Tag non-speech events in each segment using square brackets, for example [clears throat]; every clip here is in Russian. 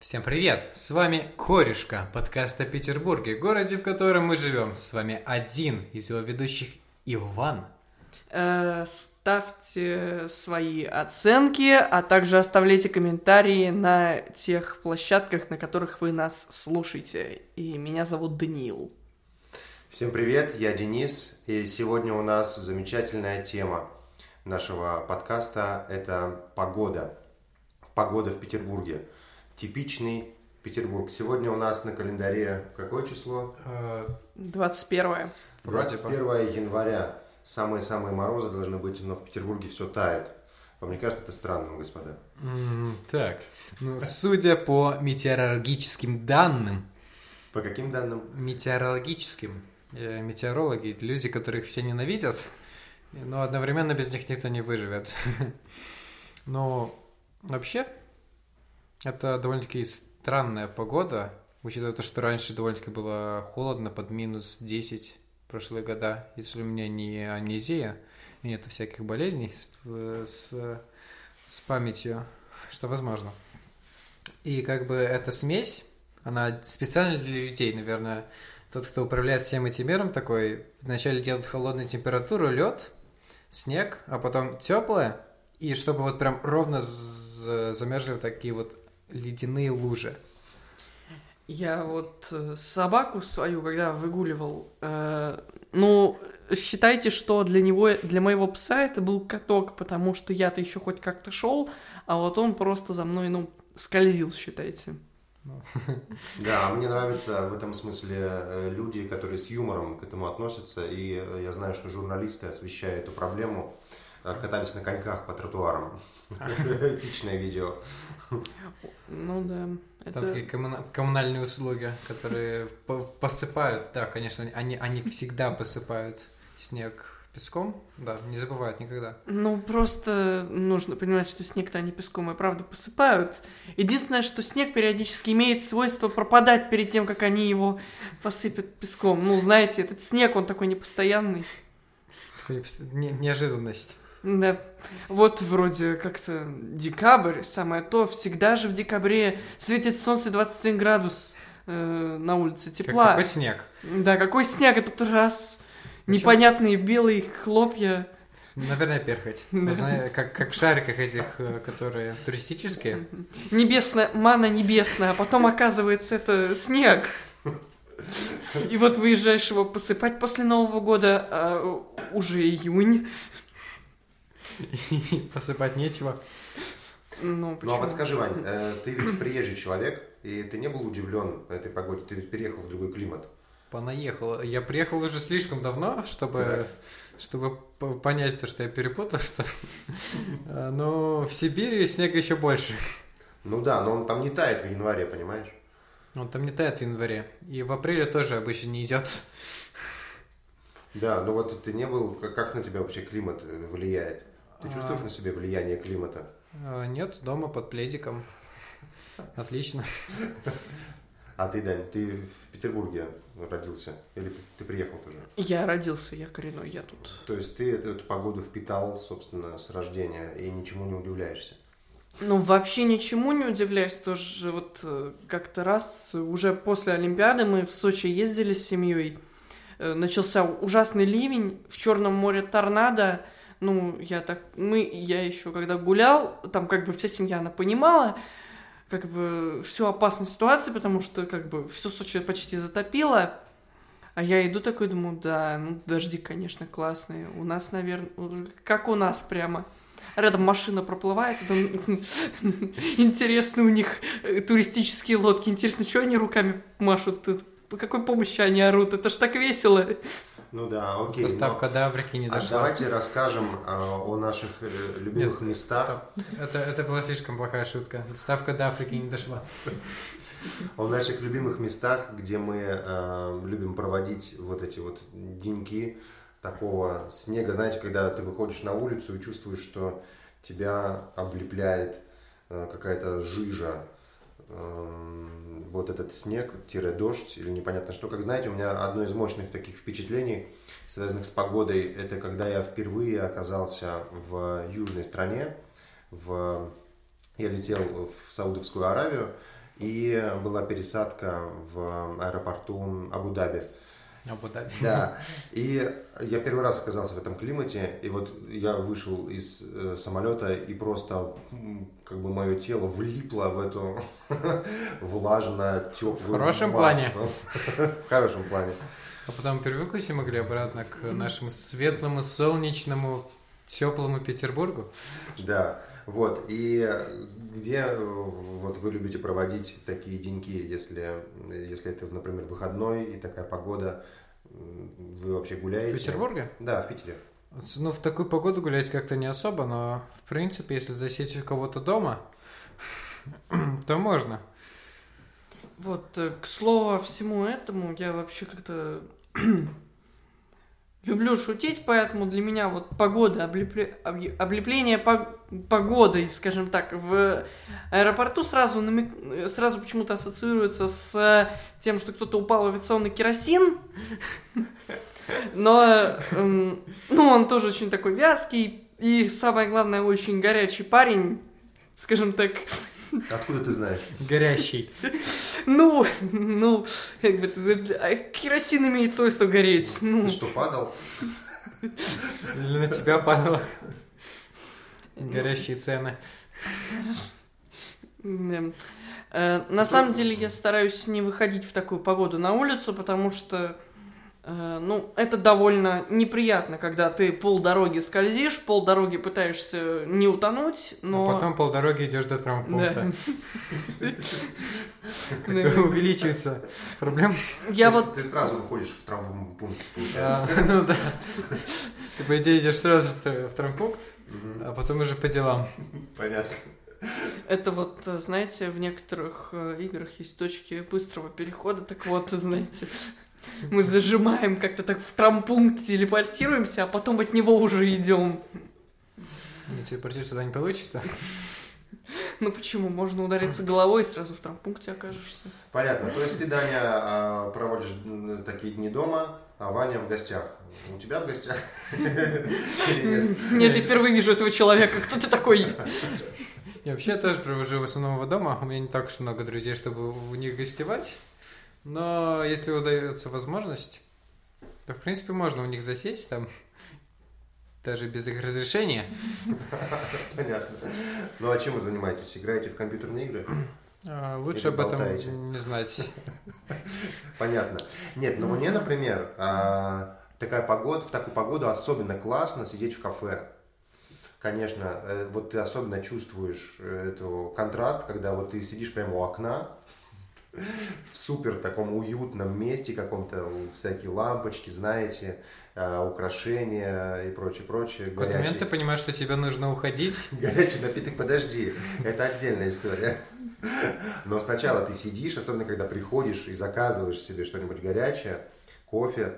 Всем привет! С вами Корешка, подкаст о Петербурге, городе, в котором мы живем. С вами один из его ведущих Иван. Э, ставьте свои оценки, а также оставляйте комментарии на тех площадках, на которых вы нас слушаете. И меня зовут Даниил. Всем привет, я Денис, и сегодня у нас замечательная тема нашего подкаста – это погода. Погода в Петербурге. Типичный Петербург. Сегодня у нас на календаре какое число? 21 Вроде бы. 21 января. Самые-самые морозы должны быть, но в Петербурге все тает. Вам не кажется это странным, господа? Так, ну, судя по метеорологическим данным, По каким данным? метеорологическим, э, метеорологи – люди, которых все ненавидят, но одновременно без них никто не выживет. [laughs] Но вообще, это довольно-таки странная погода, учитывая то, что раньше довольно-таки было холодно, под минус 10 прошлые года. Если у меня не амнезия, и нет всяких болезней с, э, с, с памятью, что возможно. И как бы эта смесь, она специально для людей, наверное, тот, кто управляет всем этим миром, такой вначале делает холодную температуру, лед, снег, а потом теплое, и чтобы вот прям ровно замерзли такие вот ледяные лужи. Я вот э, собаку свою, когда выгуливал, э, ну, считайте, что для него, для моего пса это был каток, потому что я-то еще хоть как-то шел, а вот он просто за мной, ну, скользил, считайте. [laughs] Да, мне нравятся в этом смысле э, люди, которые с юмором к этому относятся. И э, я знаю, что журналисты, освещая эту проблему, катались на коньках по тротуарам. Это эпичное видео. Ну да, это... такие коммуна- коммунальные услуги, которые по- посыпают, да, конечно, они, они всегда посыпают снег песком, да, не забывают никогда. Ну, просто нужно понимать, что снег-то они песком и правда посыпают. Единственное, что снег периодически имеет свойство пропадать перед тем, как они его посыпят песком. Ну, знаете, этот снег, он такой непостоянный. Неожиданность. Да. Вот вроде как-то декабрь, самое то. Всегда же в декабре светит солнце 21 градус э, на улице, Как- тепла. Какой снег? Да, какой снег этот раз. Причём- Непонятные белые хлопья. Наверное, перхоть. Да. Знаю, как, как в шариках этих, э, которые туристические. Небесная, мана небесная, а потом оказывается это снег. И вот выезжаешь его посыпать после Нового года, а уже июнь. И [laughs] посыпать нечего. Ну, Ну а почему? вот скажи, Вань, э, [clears throat] ты ведь приезжий человек, и ты не был удивлен этой погоде, ты ведь переехал в другой климат. Понаехал. Я приехал уже слишком давно, чтобы, чтобы п- понять то, что я перепутал. [laughs] Что... А, Но в Сибири снега еще больше. Ну да, но он там не тает в январе, понимаешь? Он там не тает в январе. И в апреле тоже обычно не идет. Да, ну вот ты не был, как, как на тебя вообще климат э, влияет? Ты А. чувствуешь на себе влияние климата? А, Нет, дома под пледиком. Отлично. А ты, Дань, ты в Петербурге родился? Или ты приехал тоже? Я родился, я коренной, я тут. То есть ты эту, эту погоду впитал, собственно, с рождения и ничему не удивляешься? Ну, вообще ничему не удивляюсь, тоже вот э, как-то раз, уже после Олимпиады мы в Сочи ездили с семьей, Э, начался ужасный ливень, в Черном море торнадо, ну, я так, мы, я еще когда гулял, там как бы вся семья, она понимала, как бы всю опасность ситуации, потому что как бы все Сочи почти затопило, а я иду такой, думаю, да, ну, дожди, конечно, классные, у нас, наверное, как у нас прямо. Рядом машина проплывает, [laughs] интересно у них э, туристические лодки, интересно, что они руками машут, какой помощи они орут, это ж так весело. Ну да, окей. Доставка но- до Африки не А дошла. давайте расскажем э, о наших э, любимых Нет, местах, Это, это была слишком плохая шутка. Доставка до Африки не дошла. о наших любимых местах, где мы э, любим проводить вот эти вот деньки такого снега. Знаете, когда ты выходишь на улицу и чувствуешь, что тебя облепляет э, какая-то жижа, вот этот снег, тире дождь или непонятно что. Как знаете, у меня одно из мощных таких впечатлений, связанных с погодой, это когда я впервые оказался в южной стране, в... я летел в Саудовскую Аравию, и была пересадка в аэропорту Абу-Даби. Абу-Даби. Да. И я первый раз оказался в этом климате, и вот я вышел из э, самолета, и просто как бы мое тело влипло в эту [laughs] влажно теплую В хорошем плане. [laughs] В хорошем плане. А потом все могли обратно к нашему светлому, солнечному, теплому Петербургу. Да, вот. И где вот вы любите проводить такие деньки, если, если это, например, выходной и такая погода, вы вообще гуляете? В Петербурге? Да, в Питере. Ну, в такую погоду гулять как-то не особо, но, в принципе, если засесть у кого-то дома, [clears throat] то можно. Вот, э, к слову всему этому, я вообще как-то люблю шутить, поэтому для меня вот погода, облепле- облепление по- погодой, скажем так, в аэропорту сразу, намек- сразу почему-то ассоциируется с тем, что кто-то упал в авиационный керосин, но, эм, ну, он тоже очень такой вязкий, и самое главное, очень горячий парень, скажем так, Откуда ты знаешь? Горящий. [laughs] ну, ну, как бы, а керосин имеет свойство гореть, ну, Ты что, падал? Или на тебя падало. Горящие цены. Э, На самом деле я стараюсь не выходить в такую погоду на улицу, потому что, ну, это довольно неприятно, когда ты полдороги скользишь, полдороги пытаешься не утонуть, но... А потом полдороги идешь до травмпункта. Да. Как-то увеличивается проблема. Я вот... Ты сразу выходишь в травмпункт, получается. Ну да. Ты, по идее, идешь сразу в тр- в травмпункт, а потом уже по делам. Понятно. Это вот, э, знаете, в некоторых э, играх есть точки быстрого перехода, так вот, знаете, мы зажимаем как-то так в травмпункт, телепортируемся, а потом от него уже идем. Не телепортироваться туда не получится. Ну почему? Можно удариться головой и сразу в травмпункте окажешься. Понятно. То есть ты, Даня, а, проводишь такие дни дома, а Ваня в гостях. У тебя в гостях? Нет? Я впервые вижу этого человека. Кто ты такой? Я вообще тоже провожу в основном дома. У меня не так уж много друзей, чтобы у них гостевать. Но если удается возможность, то, в принципе, можно у них засесть там, [laughs] даже без их разрешения. [laughs] Понятно. Ну а чем вы занимаетесь? Играете в компьютерные игры? [clears throat] А, Лучше Или об этом болтаете? не знать. [laughs] Понятно. Нет, ну мне, например, а, такая погода, в такую погоду особенно классно сидеть в кафе. Конечно, э, вот ты особенно чувствуешь э, эту контраст, когда вот ты сидишь прямо у окна, в супер таком уютном месте каком-то, всякие лампочки, знаете, э, украшения и прочее, прочее. В какой-то момент ты понимаешь, что тебе нужно уходить. [laughs] Горячий напиток, подожди, это отдельная история. Но сначала ты сидишь, особенно когда приходишь и заказываешь себе что-нибудь горячее, кофе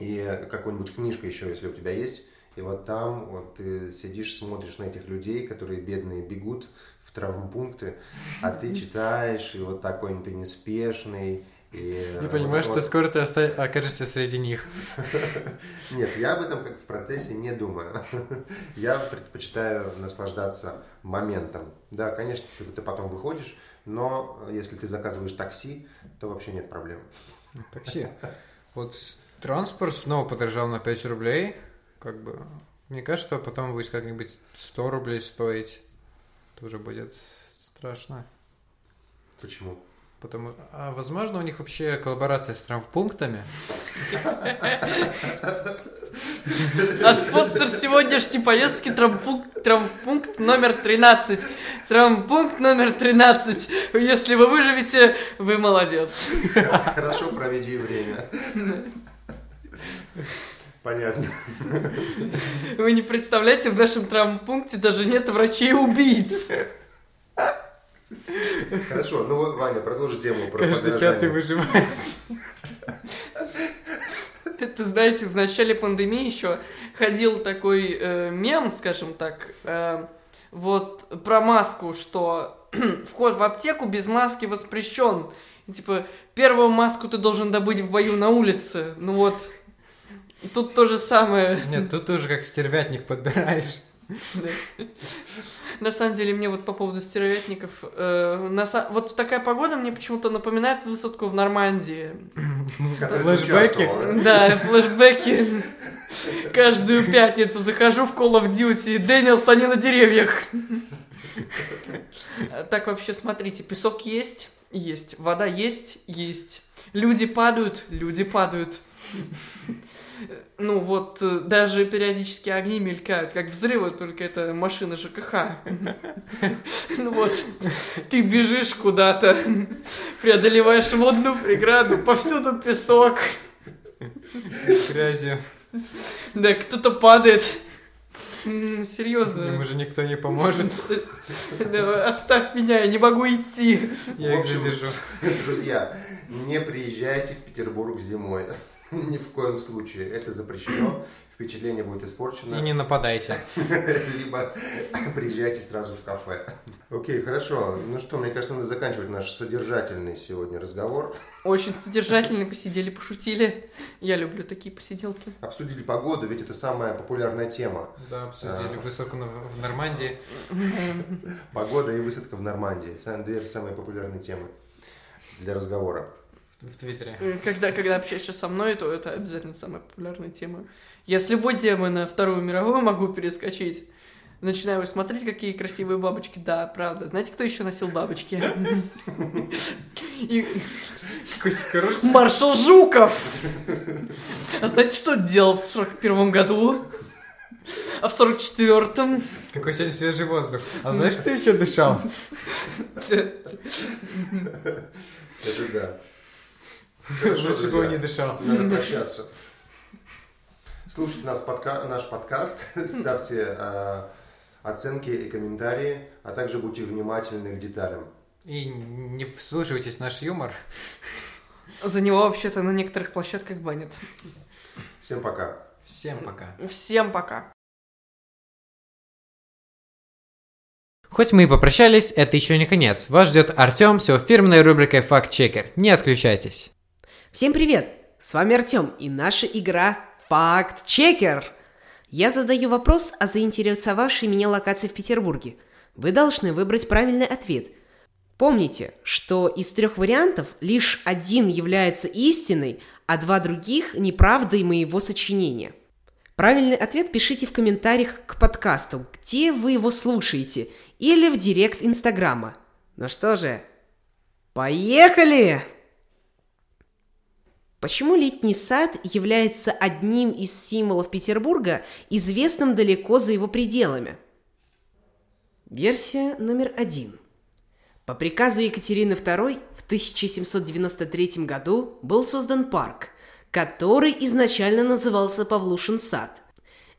и какую-нибудь книжку еще, если у тебя есть. И вот там вот ты сидишь, смотришь на этих людей, которые бедные бегут травмпункты, а ты читаешь, и вот такой ты неспешный. И, И понимаешь, вот- что скоро ты оста- окажешься среди них. [laughs] нет, я об этом как в процессе не думаю. [laughs] Я предпочитаю наслаждаться моментом. Да, конечно, ты, ты потом выходишь, но если ты заказываешь такси, то вообще нет проблем. [laughs] Такси. Вот транспорт снова подорожал на 5 рублей. Как бы, мне кажется, что потом будет как-нибудь 100 рублей стоить. Тоже будет страшно. Почему? Потому, а возможно, у них вообще коллаборация с травмпунктами? А спонсор сегодняшней поездки травмпункт, травмпункт номер 13. Травмпункт номер 13. Если вы выживете, вы молодец. Хорошо проведи время. Понятно. Вы не представляете, в нашем травмпункте даже нет врачей-убийц. Хорошо, ну Ваня, продолжи тему про Каждый пятый выживает. Это, знаете, в начале пандемии еще ходил такой э, мем, скажем так, э, вот про маску, что [clears throat] вход в аптеку без маски воспрещен. И, типа, первую маску ты должен добыть в бою на улице. Ну вот, тут то же самое. Нет, тут тоже как стервятник подбираешь. На самом деле, мне вот по поводу стервятников, э, вот такая погода мне почему-то напоминает высадку в Нормандии. Ты Флэшбэки. да? Флешбеки. Каждую пятницу захожу в Call of Duty. Дэниелс, они на деревьях. Так вообще, смотрите, песок есть? Есть. Вода есть? Есть. Люди падают? Люди падают. Ну вот, э, даже периодически огни мелькают, как взрывы, только это машина ЖКХ. [laughs] Ну вот, ты бежишь куда-то, преодолеваешь водную преграду, повсюду песок. Грязью. Да, кто-то падает. М, Ему Серьезно. же никто не поможет. Оставь меня, я не могу идти. Я их задержу. [laughs] Друзья, не приезжайте в Петербург зимой. [laughs] Ни в коем случае. Это запрещено. Впечатление будет И испорчено. не нападайте. [laughs] Либо [coughs] приезжайте сразу в кафе. Окей, хорошо. Ну что, мне кажется, надо заканчивать наш содержательный сегодня разговор. Очень содержательно посидели, пошутили. Я люблю такие посиделки. Обсудили погоду, ведь это самая популярная тема. Да, обсудили А. на- в Нормандии. Погода и высадка в Нормандии. Две самые популярные темы для разговора. В Твиттере. Э, Когда, когда общаешься со мной, то это обязательно самая популярная тема. Я с любой темы на Вторую мировую могу перескочить. Начинаю смотреть, какие красивые бабочки. Да, правда. Знаете, кто еще носил бабочки? Маршал Жуков! А знаете, что он делал в сорок первом году? А в сорок четвертом? Какой сегодня свежий воздух. А знаешь, кто еще дышал? Это да. Хорошо, Лучше бы он не дышал. Надо прощаться. Слушайте нас подка- наш подкаст, [laughs] ставьте э, оценки и комментарии, а также будьте внимательны к деталям. И не вслушивайтесь в наш юмор. За него вообще-то на некоторых площадках банят. Всем пока. Всем пока. Всем пока. Хоть мы и попрощались, это еще не конец. Вас ждет Артем с его фирменной рубрикой Факт Чекер. Не отключайтесь. Всем привет! С вами Артем и наша игра Факт Чекер. Я задаю вопрос о заинтересовавшей меня локации в Петербурге. Вы должны выбрать правильный ответ. Помните, что из трех вариантов лишь один является истиной, а два других – неправдой моего сочинения. Правильный ответ пишите в комментариях к подкасту, где вы его слушаете, или в директ Инстаграма. Ну что же, поехали! Почему летний сад является одним из символов Петербурга, известным далеко за его пределами? Версия номер один. По приказу Екатерины II в 1793 году был создан парк, который изначально назывался Павлушин сад.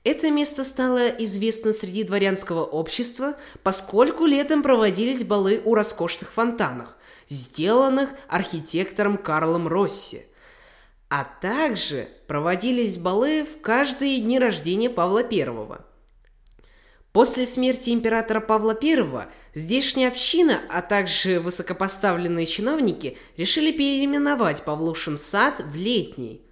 Это место стало известно среди дворянского общества, поскольку летом проводились балы у роскошных фонтанах, сделанных архитектором Карлом Росси – а также проводились балы в каждые дни рождения Павла I. После смерти императора Павла I здешняя община, а также высокопоставленные чиновники решили переименовать Павлушин сад в Летний.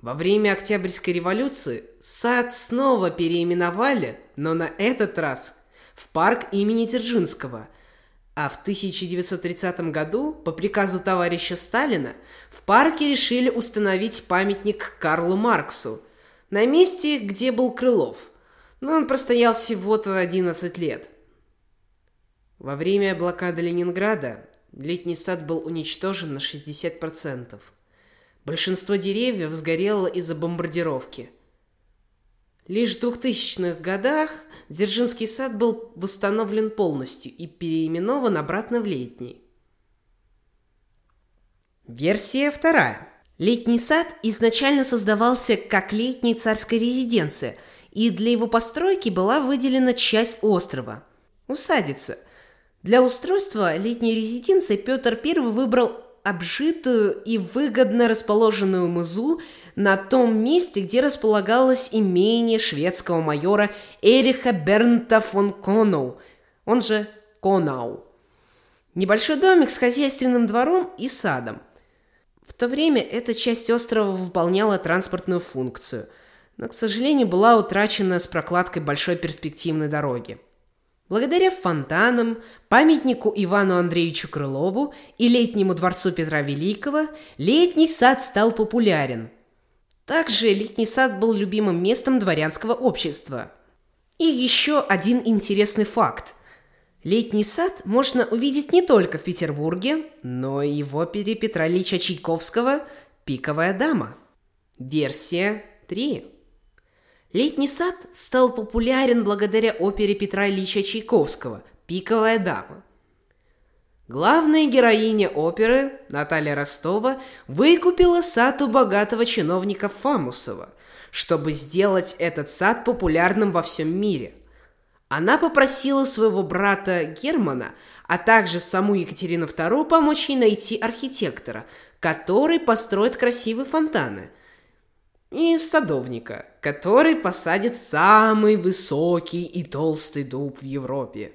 Во время Октябрьской революции сад снова переименовали, но на этот раз в парк имени Дзержинского – а в 1930 году по приказу товарища Сталина в парке решили установить памятник Карлу Марксу на месте, где был Крылов. Но он простоял всего-то 11 лет. Во время блокады Ленинграда летний сад был уничтожен на 60%. Большинство деревьев сгорело из-за бомбардировки. Лишь в 2000-х годах Дзержинский сад был восстановлен полностью и переименован обратно в летний. Версия вторая. Летний сад изначально создавался как летняя царская резиденция, и для его постройки была выделена часть острова – усадица. Для устройства летней резиденции Петр I выбрал обжитую и выгодно расположенную мызу на том месте, где располагалось имение шведского майора Эриха Бернта фон Коноу, он же Конау. Небольшой домик с хозяйственным двором и садом. В то время эта часть острова выполняла транспортную функцию. но, к сожалению, была утрачена с прокладкой большой перспективной дороги. Благодаря фонтанам, памятнику Ивану Андреевичу Крылову и летнему дворцу Петра Великого летний сад стал популярен. Также летний сад был любимым местом дворянского общества. И еще один интересный факт. Летний сад можно увидеть не только в Петербурге, но и в опере Петра Ильича Чайковского «Пиковая дама». Версия 3. Летний сад стал популярен благодаря опере Петра Ильича Чайковского «Пиковая дама». Главная героиня оперы, Наталья Ростова, выкупила сад у богатого чиновника Фамусова, чтобы сделать этот сад популярным во всем мире. Она попросила своего брата Германа, а также саму Екатерину II помочь ей найти архитектора, который построит красивые фонтаны – и садовника, который посадит самый высокий и толстый дуб в Европе.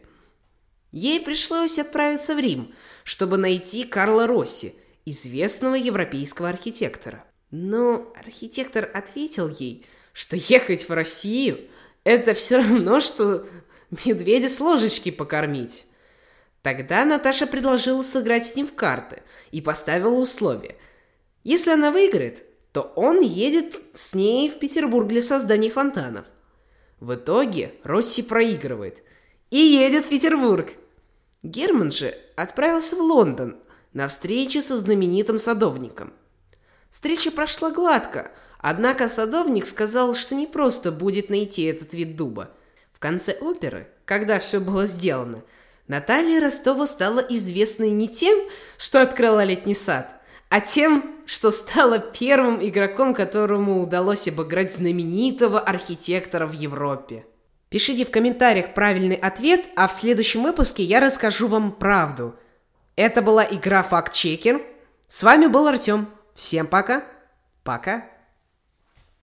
Ей пришлось отправиться в Рим, чтобы найти Карла Росси, известного европейского архитектора. Но архитектор ответил ей, что ехать в Россию – это все равно, что медведя с ложечки покормить. Тогда Наташа предложила сыграть с ним в карты и поставила условие. Если она выиграет, то он едет с ней в Петербург для создания фонтанов. В итоге Росси проигрывает и едет в Петербург. Герман же отправился в Лондон на встречу со знаменитым садовником. Встреча прошла гладко, однако садовник сказал, что не просто будет найти этот вид дуба. В конце оперы, когда все было сделано, Наталья Ростова стала известной не тем, что открыла летний сад, а тем, что стала первым игроком, которому удалось обыграть знаменитого архитектора в Европе. Пишите в комментариях правильный ответ, а в следующем выпуске я расскажу вам правду. Это была игра Факт Чекер. С вами был Артем. Всем пока. Пока.